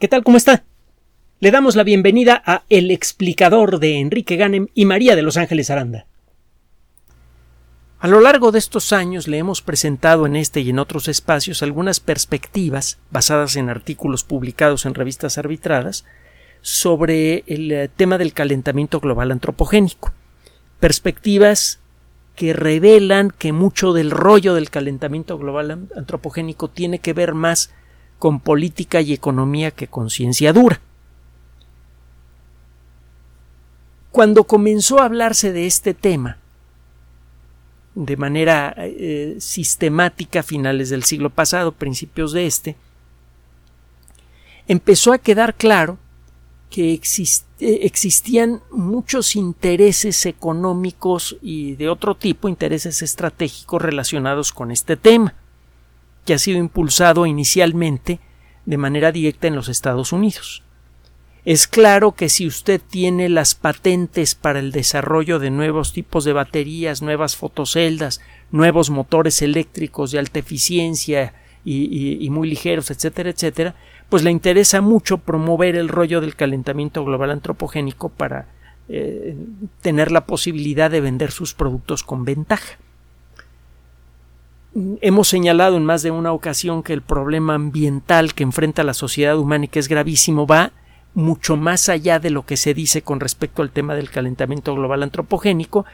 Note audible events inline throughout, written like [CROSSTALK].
¿Qué tal? ¿Cómo está? Le damos la bienvenida a El explicador de Enrique Ganem y María de Los Ángeles Aranda. A lo largo de estos años le hemos presentado en este y en otros espacios algunas perspectivas basadas en artículos publicados en revistas arbitradas sobre el eh, tema del calentamiento global antropogénico. Perspectivas que revelan que mucho del rollo del calentamiento global antropogénico tiene que ver más con política y economía que con ciencia dura. Cuando comenzó a hablarse de este tema de manera eh, sistemática a finales del siglo pasado, principios de este, empezó a quedar claro que eh, existían muchos intereses económicos y de otro tipo, intereses estratégicos relacionados con este tema que ha sido impulsado inicialmente de manera directa en los Estados Unidos. Es claro que si usted tiene las patentes para el desarrollo de nuevos tipos de baterías, nuevas fotoceldas, nuevos motores eléctricos de alta eficiencia y, muy ligeros, etcétera, etcétera, pues le interesa mucho promover el rollo del calentamiento global antropogénico para eh, tener la posibilidad de vender sus productos con ventaja. Hemos señalado en más de una ocasión que el problema ambiental que enfrenta la sociedad humana y que es gravísimo va mucho más allá de lo que se dice con respecto al tema del calentamiento global antropogénico,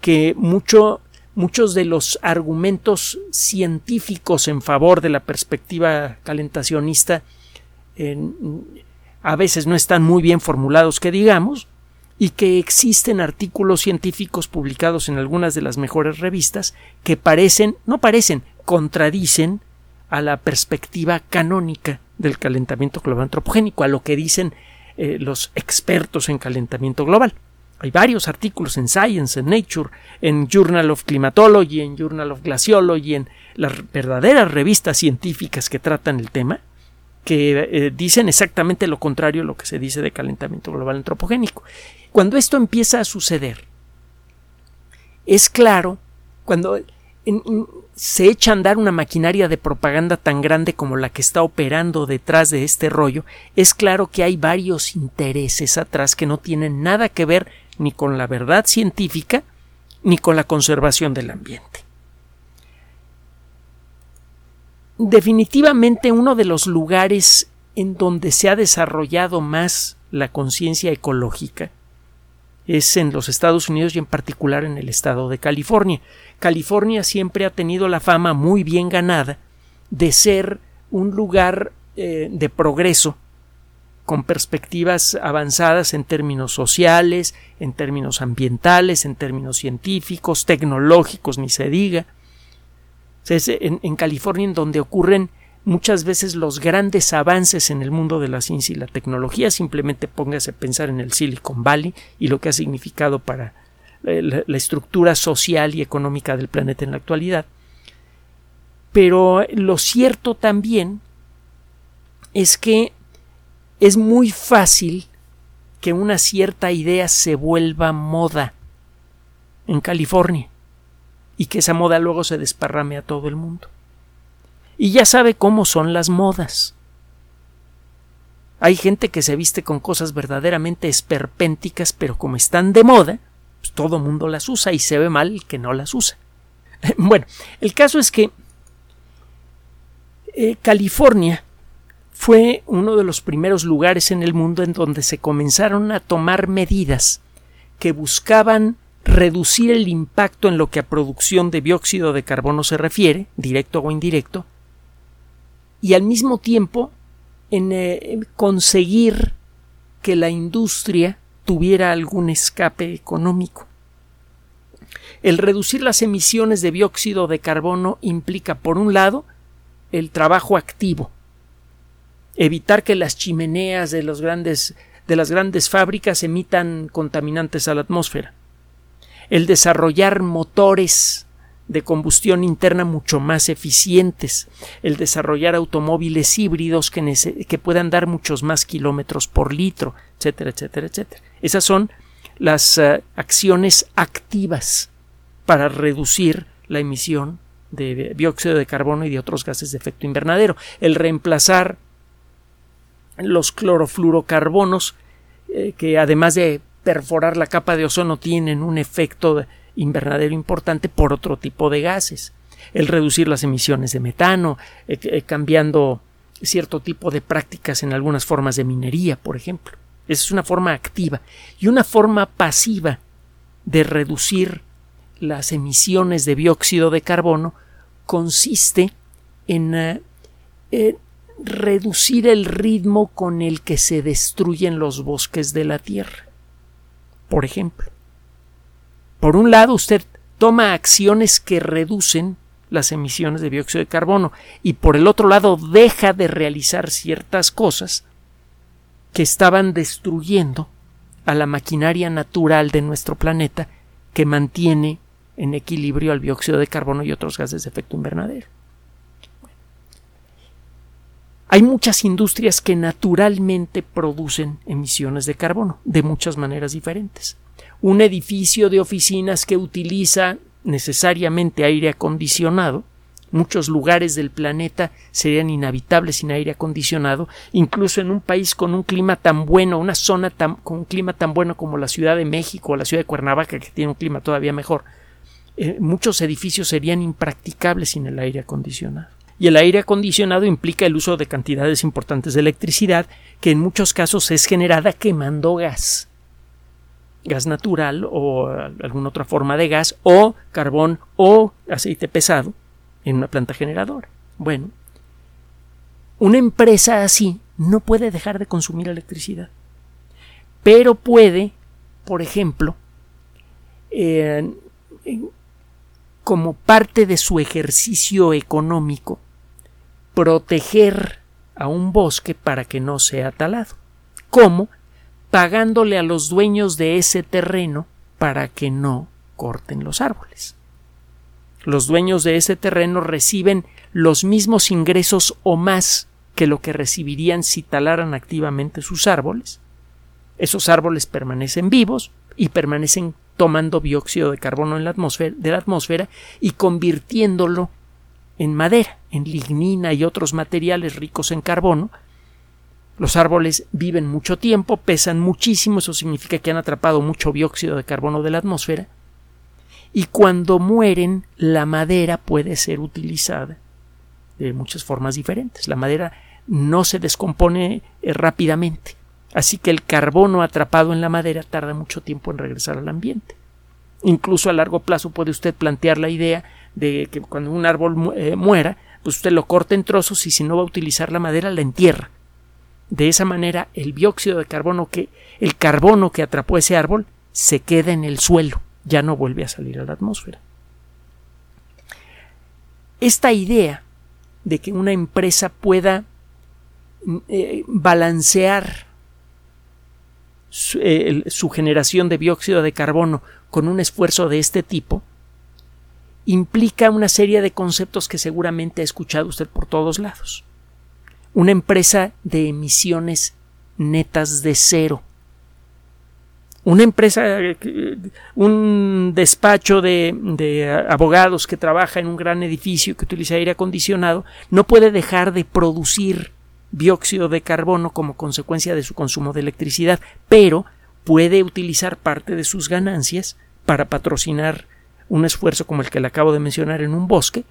que mucho, muchos de los argumentos científicos en favor de la perspectiva calentacionista a veces no están muy bien formulados que digamos, y que existen artículos científicos publicados en algunas de las mejores revistas que parecen, no parecen, contradicen a la perspectiva canónica del calentamiento global antropogénico, a lo que dicen eh, los expertos en calentamiento global. Hay varios artículos en Science, en Nature, en Journal of Climatology, en Journal of Glaciology, en las verdaderas revistas científicas que tratan el tema, que eh, dicen exactamente lo contrario a lo que se dice de calentamiento global antropogénico. Cuando esto empieza a suceder, es claro, cuando se echa a andar una maquinaria de propaganda tan grande como la que está operando detrás de este rollo, es claro que hay varios intereses atrás que no tienen nada que ver ni con la verdad científica ni con la conservación del ambiente. Definitivamente uno de los lugares en donde se ha desarrollado más la conciencia ecológica es en los Estados Unidos y en particular en el estado de California. California siempre ha tenido la fama muy bien ganada de ser un lugar eh, de progreso con perspectivas avanzadas en términos sociales, en términos ambientales, en términos científicos, tecnológicos, ni se diga. Es en, California en donde ocurren muchas veces los grandes avances en el mundo de la ciencia y la tecnología. Simplemente póngase a pensar en el Silicon Valley y lo que ha significado para eh, la, estructura social y económica del planeta en la actualidad. Pero lo cierto también es que es muy fácil que una cierta idea se vuelva moda en California y que esa moda luego se desparrame a todo el mundo y ya sabe cómo son las modas. Hay gente que se viste con cosas verdaderamente esperpénticas, pero como están de moda, pues todo mundo las usa y se ve mal el que no las usa. [LAUGHS] Bueno, el caso es que eh, California fue uno de los primeros lugares en el mundo en donde se comenzaron a tomar medidas que buscaban reducir el impacto en lo que a producción de dióxido de carbono se refiere, directo o indirecto, y al mismo tiempo eh, en conseguir que la industria tuviera algún escape económico. El reducir las emisiones de dióxido de carbono implica, por un lado, el trabajo activo, evitar que las chimeneas de, las grandes fábricas emitan contaminantes a la atmósfera, el desarrollar motores de combustión interna mucho más eficientes, el desarrollar automóviles híbridos que, puedan dar muchos más kilómetros por litro, etcétera, etcétera, etcétera. Esas son las eh, acciones activas para reducir la emisión de dióxido de carbono y de otros gases de efecto invernadero. El reemplazar los clorofluorocarbonos, eh, que además de perforar la capa de ozono tienen un efecto invernadero importante por otro tipo de gases. El reducir las emisiones de metano, eh, eh, cambiando cierto tipo de prácticas en algunas formas de minería, por ejemplo. Esa es una forma activa. Y una forma pasiva de reducir las emisiones de dióxido de carbono consiste en reducir el ritmo con el que se destruyen los bosques de la Tierra. Por ejemplo, por un lado usted toma acciones que reducen las emisiones de dióxido de carbono y por el otro lado deja de realizar ciertas cosas que estaban destruyendo a la maquinaria natural de nuestro planeta que mantiene en equilibrio al dióxido de carbono y otros gases de efecto invernadero. Hay muchas industrias que naturalmente producen emisiones de carbono de muchas maneras diferentes. Un edificio de oficinas que utiliza necesariamente aire acondicionado, muchos lugares del planeta serían inhabitables sin aire acondicionado, incluso en un país con un clima tan bueno, una zona con un clima tan bueno como la Ciudad de México o la ciudad de Cuernavaca, que tiene un clima todavía mejor, eh, muchos edificios serían impracticables sin el aire acondicionado y el aire acondicionado implica el uso de cantidades importantes de electricidad que en muchos casos es generada quemando gas gas natural o alguna otra forma de gas o carbón o aceite pesado en una planta generadora. Bueno, una empresa así no puede dejar de consumir electricidad, pero puede, por ejemplo, como parte de su ejercicio económico, proteger a un bosque para que no sea talado. ¿Cómo? Pagándole a los dueños de ese terreno para que no corten los árboles. Los dueños de ese terreno reciben los mismos ingresos o más que lo que recibirían si talaran activamente sus árboles. Esos árboles permanecen vivos y permanecen tomando dióxido de carbono la atmósfera, de la atmósfera y convirtiéndolo en madera, en lignina y otros materiales ricos en carbono. Los árboles viven mucho tiempo, pesan muchísimo, eso significa que han atrapado mucho dióxido de carbono de la atmósfera. Y cuando mueren, la madera puede ser utilizada de muchas formas diferentes. La madera no se descompone eh, rápidamente, así que el carbono atrapado en la madera tarda mucho tiempo en regresar al ambiente. Incluso a largo plazo puede usted plantear la idea de que cuando un árbol eh, muera, pues usted lo corta en trozos y si no va a utilizar la madera, la entierra. De esa manera, el dióxido de carbono que, el carbono que atrapó ese árbol, se queda en el suelo, ya no vuelve a salir a la atmósfera. Esta idea de que una empresa pueda mm, eh, balancear eh, su generación de dióxido de carbono con un esfuerzo de este tipo implica una serie de conceptos que seguramente ha escuchado usted por todos lados. Una empresa de emisiones netas de cero. Una empresa, un despacho de, abogados que trabaja en un gran edificio que utiliza aire acondicionado no puede dejar de producir dióxido de carbono como consecuencia de su consumo de electricidad, pero puede utilizar parte de sus ganancias para patrocinar un esfuerzo como el que le acabo de mencionar en un bosque,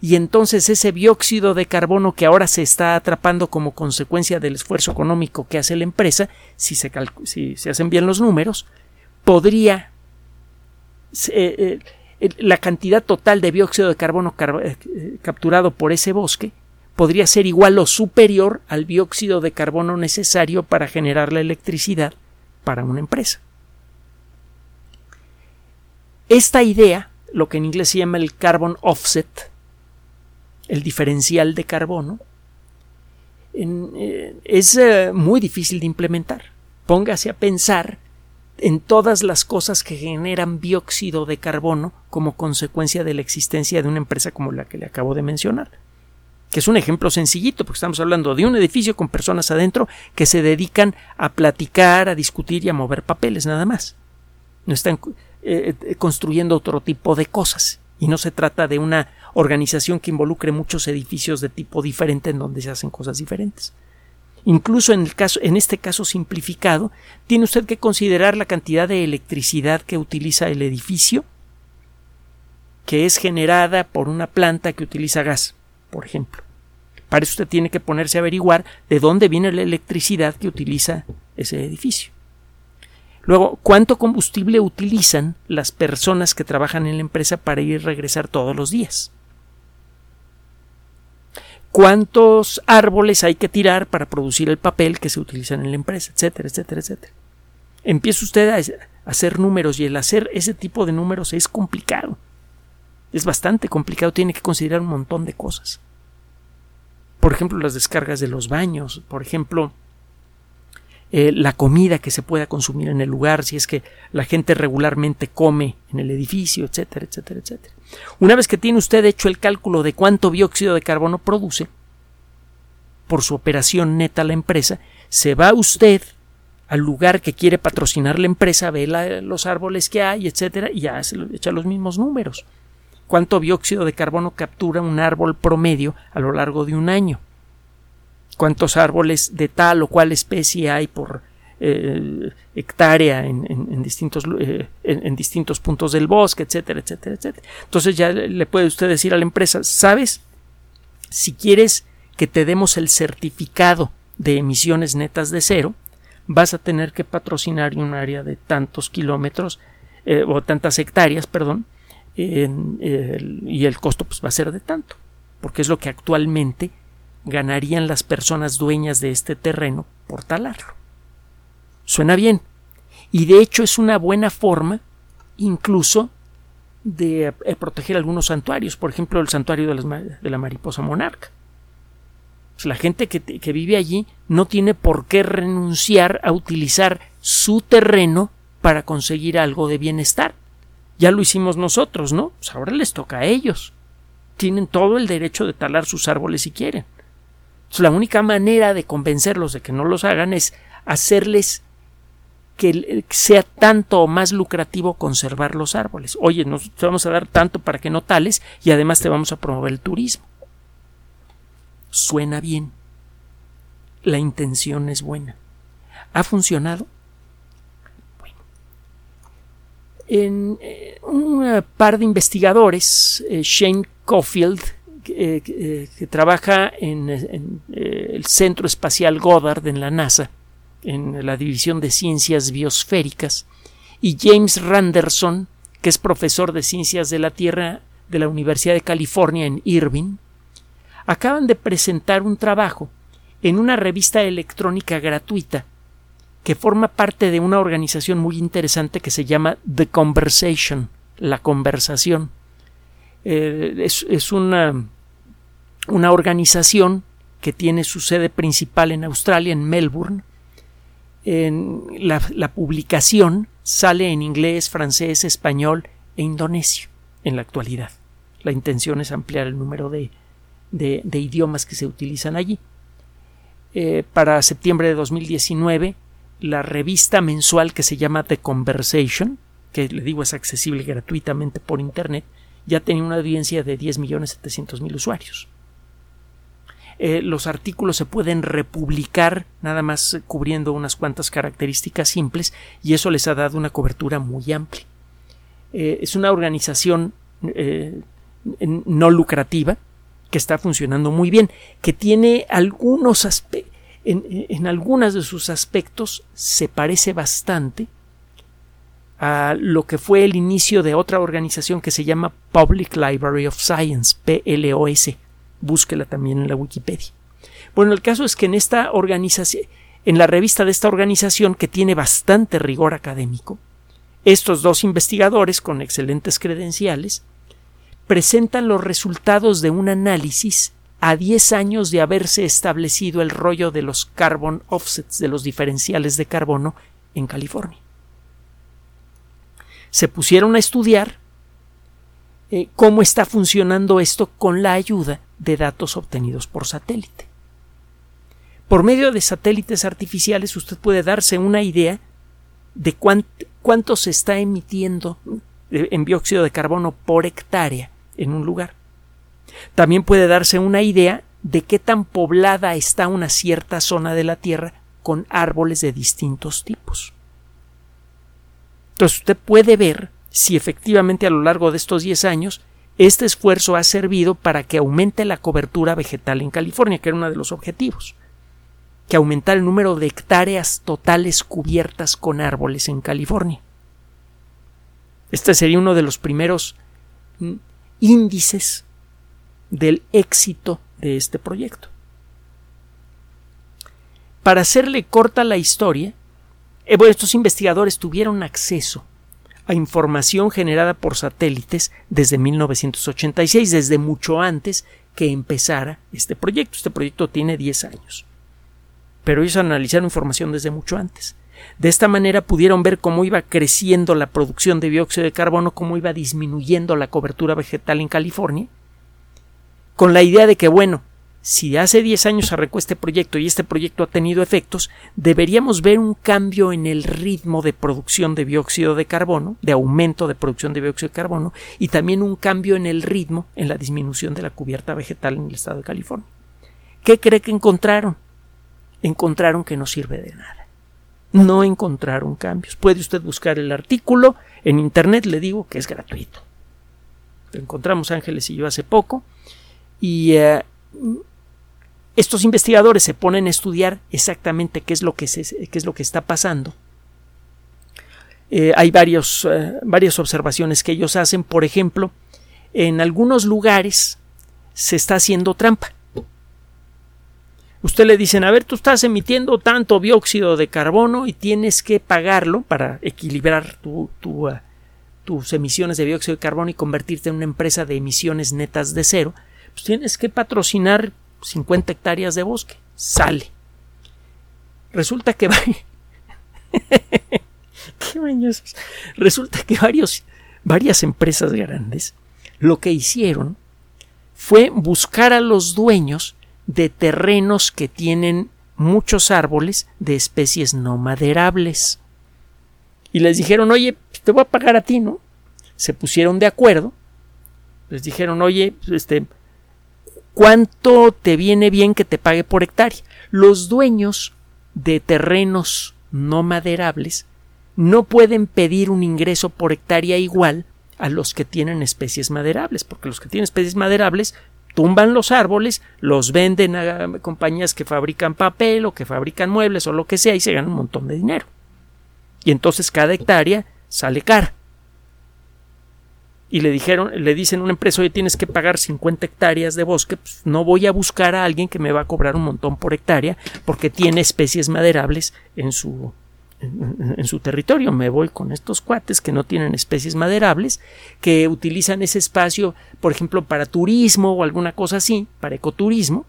y entonces ese dióxido de carbono que ahora se está atrapando como consecuencia del esfuerzo económico que hace la empresa, si se, si se hacen bien los números, podría eh, eh, la cantidad total de dióxido de carbono eh, capturado por ese bosque podría ser igual o superior al dióxido de carbono necesario para generar la electricidad para una empresa. Esta idea, lo que en inglés se llama el carbon offset, el diferencial de carbono, eh, es eh, muy difícil de implementar. Póngase a pensar en todas las cosas que generan dióxido de carbono como consecuencia de la existencia de una empresa como la que le acabo de mencionar. Que es un ejemplo sencillito, porque estamos hablando de un edificio con personas adentro que se dedican a platicar, a discutir y a mover papeles, nada más. No están eh, eh, construyendo otro tipo de cosas. Y no se trata de una organización que involucre muchos edificios de tipo diferente en donde se hacen cosas diferentes. Incluso en, el caso, en este caso simplificado, tiene usted que considerar la cantidad de electricidad que utiliza el edificio, que es generada por una planta que utiliza gas, por ejemplo. Para eso usted tiene que ponerse a averiguar de dónde viene la electricidad que utiliza ese edificio. Luego, ¿cuánto combustible utilizan las personas que trabajan en la empresa para ir y regresar todos los días? ¿Cuántos árboles hay que tirar para producir el papel que se utiliza en la empresa? Etcétera, etcétera, etcétera. Empieza usted a hacer números y el hacer ese tipo de números es complicado. Es bastante complicado, tiene que considerar un montón de cosas. Por ejemplo, las descargas de los baños, por ejemplo, eh, la comida que se pueda consumir en el lugar, si es que la gente regularmente come en el edificio, etcétera, etcétera, etcétera. Una vez que tiene usted hecho el cálculo de cuánto dióxido de carbono produce por su operación neta la empresa, se va usted al lugar que quiere patrocinar la empresa, ve los árboles que hay, etcétera, y ya se echa los mismos números. ¿Cuánto dióxido de carbono captura un árbol promedio a lo largo de un año? Cuántos árboles de tal o cual especie hay por eh, hectárea en, distintos, eh, en, distintos puntos del bosque, etcétera, etcétera, etcétera. Entonces ya le puede usted decir a la empresa, ¿sabes? Si quieres que te demos el certificado de emisiones netas de cero, vas a tener que patrocinar un área de tantos kilómetros eh, o tantas hectáreas, perdón, y el costo pues va a ser de tanto, porque es lo que actualmente ganarían las personas dueñas de este terreno por talarlo. Suena bien. Y de hecho es una buena forma incluso de eh, proteger algunos santuarios, por ejemplo el santuario de, la mariposa monarca. Pues la gente que, que, vive allí no tiene por qué renunciar a utilizar su terreno para conseguir algo de bienestar. Ya lo hicimos nosotros, ¿no? Pues ahora les toca a ellos. Tienen todo el derecho de talar sus árboles si quieren la única manera de convencerlos de que no los hagan es hacerles que sea tanto o más lucrativo conservar los árboles. Oye, nos vamos a dar tanto para que no tales y además te vamos a promover el turismo. Suena bien. La intención es buena. ¿Ha funcionado? Bueno. En eh, un par de investigadores, eh, Shane Caulfield eh, eh, que, trabaja en, eh, el Centro Espacial Goddard en la NASA, en la División de Ciencias Biosféricas, y James Randerson, que es profesor de Ciencias de la Tierra de la Universidad de California en Irvine, acaban de presentar un trabajo en una revista electrónica gratuita que forma parte de una organización muy interesante que se llama The Conversation, la conversación. Es, una una organización que tiene su sede principal en Australia, en Melbourne. En la, publicación sale en inglés, francés, español e indonesio en la actualidad. La intención es ampliar el número de, de, idiomas que se utilizan allí. Eh, para septiembre de 2019, la revista mensual que se llama The Conversation, que le digo es accesible gratuitamente por Internet, ya tenía una audiencia de 10.700.000 usuarios. Eh, los artículos se pueden republicar nada más cubriendo unas cuantas características simples y eso les ha dado una cobertura muy amplia. Eh, es una organización eh, no lucrativa que está funcionando muy bien, que tiene algunos aspectos, en, en algunos de sus aspectos se parece bastante a lo que fue el inicio de otra organización que se llama Public Library of Science, PLOS, búsquela también en la Wikipedia. Bueno, el caso es que en esta organización, en la revista de esta organización que tiene bastante rigor académico, estos dos investigadores con excelentes credenciales presentan los resultados de un análisis a 10 años de haberse establecido el rollo de los carbon offsets, de los diferenciales de carbono en California. Se pusieron a estudiar eh, cómo está funcionando esto con la ayuda de datos obtenidos por satélite. Por medio de satélites artificiales usted puede darse una idea de cuánto, se está emitiendo en dióxido de carbono por hectárea en un lugar. También puede darse una idea de qué tan poblada está una cierta zona de la Tierra con árboles de distintos tipos. Entonces usted puede ver si efectivamente a lo largo de estos 10 años este esfuerzo ha servido para que aumente la cobertura vegetal en California, que era uno de los objetivos, que aumentar el número de hectáreas totales cubiertas con árboles en California. Este sería uno de los primeros mm, índices del éxito de este proyecto. Para hacerle corta la historia, estos investigadores tuvieron acceso a información generada por satélites desde 1986, desde mucho antes que empezara este proyecto. Este proyecto tiene 10 años. Pero ellos analizaron información desde mucho antes. De esta manera pudieron ver cómo iba creciendo la producción de dióxido de carbono, cómo iba disminuyendo la cobertura vegetal en California, con la idea de que, bueno, si hace 10 años arrancó este proyecto y este proyecto ha tenido efectos, deberíamos ver un cambio en el ritmo de producción de dióxido de carbono, de aumento de producción de dióxido de carbono, y también un cambio en el ritmo en la disminución de la cubierta vegetal en el estado de California. ¿Qué cree que encontraron? Encontraron que no sirve de nada. No encontraron cambios. Puede usted buscar el artículo en Internet, le digo que es gratuito. Lo encontramos Ángeles y yo hace poco. Y eh, estos investigadores se ponen a estudiar exactamente qué es lo que, es lo que está pasando. Eh, hay varios, eh, varias observaciones que ellos hacen. Por ejemplo, en algunos lugares se está haciendo trampa. Usted le dicen, a ver, tú estás emitiendo tanto dióxido de carbono y tienes que pagarlo para equilibrar tu, uh, tus emisiones de dióxido de carbono y convertirte en una empresa de emisiones netas de cero. Pues tienes que patrocinar 50 hectáreas de bosque. Sale. Resulta que [LAUGHS] Qué bañosos. Resulta que varios, varias empresas grandes lo que hicieron fue buscar a los dueños de terrenos que tienen muchos árboles de especies no maderables. Y les dijeron, oye, te voy a pagar a ti, ¿no? Se pusieron de acuerdo. Les dijeron, oye, este, ¿Cuánto te viene bien que te pague por hectárea? Los dueños de terrenos no maderables no pueden pedir un ingreso por hectárea igual a los que tienen especies maderables, porque los que tienen especies maderables tumban los árboles, los venden a compañías que fabrican papel o que fabrican muebles o lo que sea y se ganan un montón de dinero. Y entonces cada hectárea sale cara y le dijeron, le dicen a una empresa, oye, tienes que pagar 50 hectáreas de bosque, pues no voy a buscar a alguien que me va a cobrar un montón por hectárea porque tiene especies maderables en su, en, su territorio. Me voy con estos cuates que no tienen especies maderables, que utilizan ese espacio, por ejemplo, para turismo o alguna cosa así, para ecoturismo.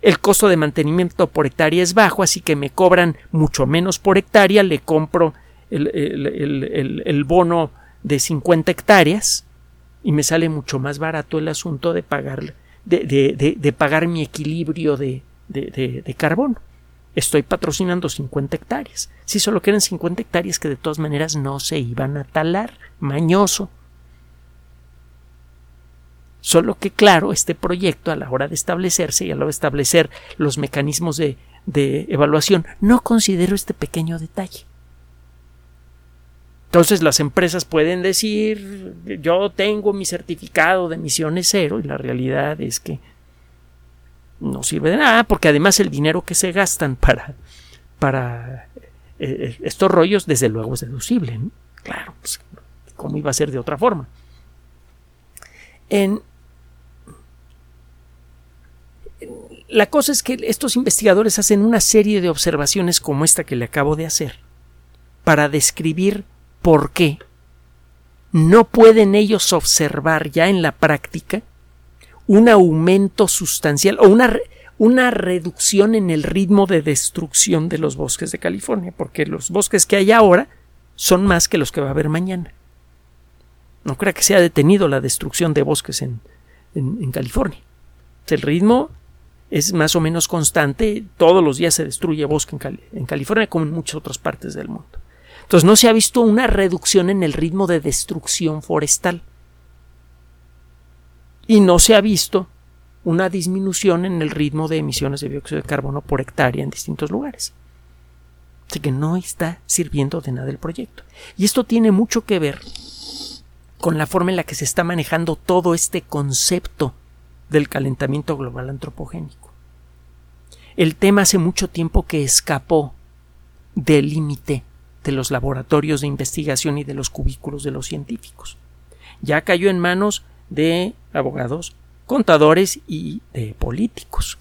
El costo de mantenimiento por hectárea es bajo, así que me cobran mucho menos por hectárea, le compro el, el, el bono de 50 hectáreas y me sale mucho más barato el asunto de pagar, de, de, pagar mi equilibrio de, de, carbono. Estoy patrocinando 50 hectáreas. Si solo quieren 50 hectáreas que de todas maneras no se iban a talar, mañoso. Solo que, claro, este proyecto a la hora de establecerse y a la hora de establecer los mecanismos de, de evaluación, no considero este pequeño detalle. Entonces las empresas pueden decir yo tengo mi certificado de emisiones cero y la realidad es que no sirve de nada porque además el dinero que se gastan para, para eh, eh, estos rollos desde luego es deducible. Claro, pues, ¿cómo iba a ser de otra forma? En, la cosa es que estos investigadores hacen una serie de observaciones como esta que le acabo de hacer para describir ¿Por qué? No pueden ellos observar ya en la práctica un aumento sustancial o una, una reducción en el ritmo de destrucción de los bosques de California, porque los bosques que hay ahora son más que los que va a haber mañana. No crea que se detenido la destrucción de bosques en, en, California. El ritmo es más o menos constante, todos los días se destruye bosque en California como en muchas otras partes del mundo. Entonces no se ha visto una reducción en el ritmo de destrucción forestal. Y no se ha visto una disminución en el ritmo de emisiones de dióxido de carbono por hectárea en distintos lugares. Así que no está sirviendo de nada el proyecto. Y esto tiene mucho que ver con la forma en la que se está manejando todo este concepto del calentamiento global antropogénico. El tema hace mucho tiempo que escapó del límite de los laboratorios de investigación y de los cubículos de los científicos. Ya cayó en manos de abogados, contadores y de políticos.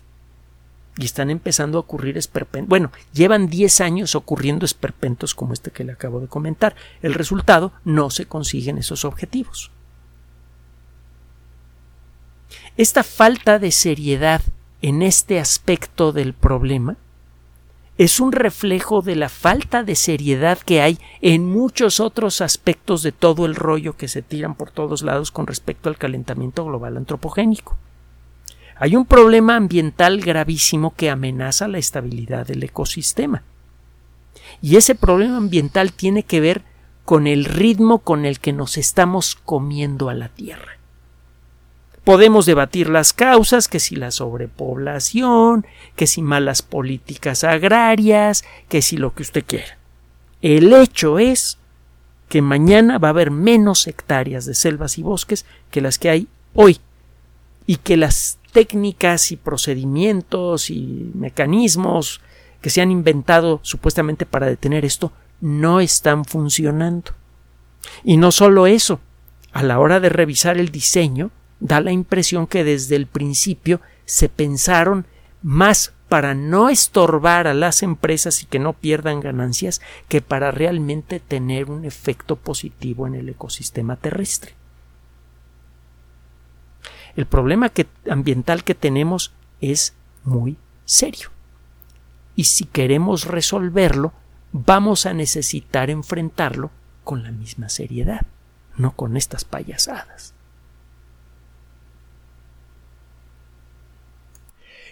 Y están empezando a ocurrir esperpentos. Bueno, llevan 10 años ocurriendo esperpentos como este que le acabo de comentar. El resultado, no se consiguen esos objetivos. Esta falta de seriedad en este aspecto del problema es un reflejo de la falta de seriedad que hay en muchos otros aspectos de todo el rollo que se tiran por todos lados con respecto al calentamiento global antropogénico. Hay un problema ambiental gravísimo que amenaza la estabilidad del ecosistema. Y ese problema ambiental tiene que ver con el ritmo con el que nos estamos comiendo a la Tierra. Podemos debatir las causas, que si la sobrepoblación, que si malas políticas agrarias, que si lo que usted quiera. El hecho es que mañana va a haber menos hectáreas de selvas y bosques que las que hay hoy y que las técnicas y procedimientos y mecanismos que se han inventado supuestamente para detener esto no están funcionando. Y no solo eso, a la hora de revisar el diseño, da la impresión que desde el principio se pensaron más para no estorbar a las empresas y que no pierdan ganancias que para realmente tener un efecto positivo en el ecosistema terrestre. El problema ambiental que tenemos es muy serio. Y si queremos resolverlo, vamos a necesitar enfrentarlo con la misma seriedad, no con estas payasadas.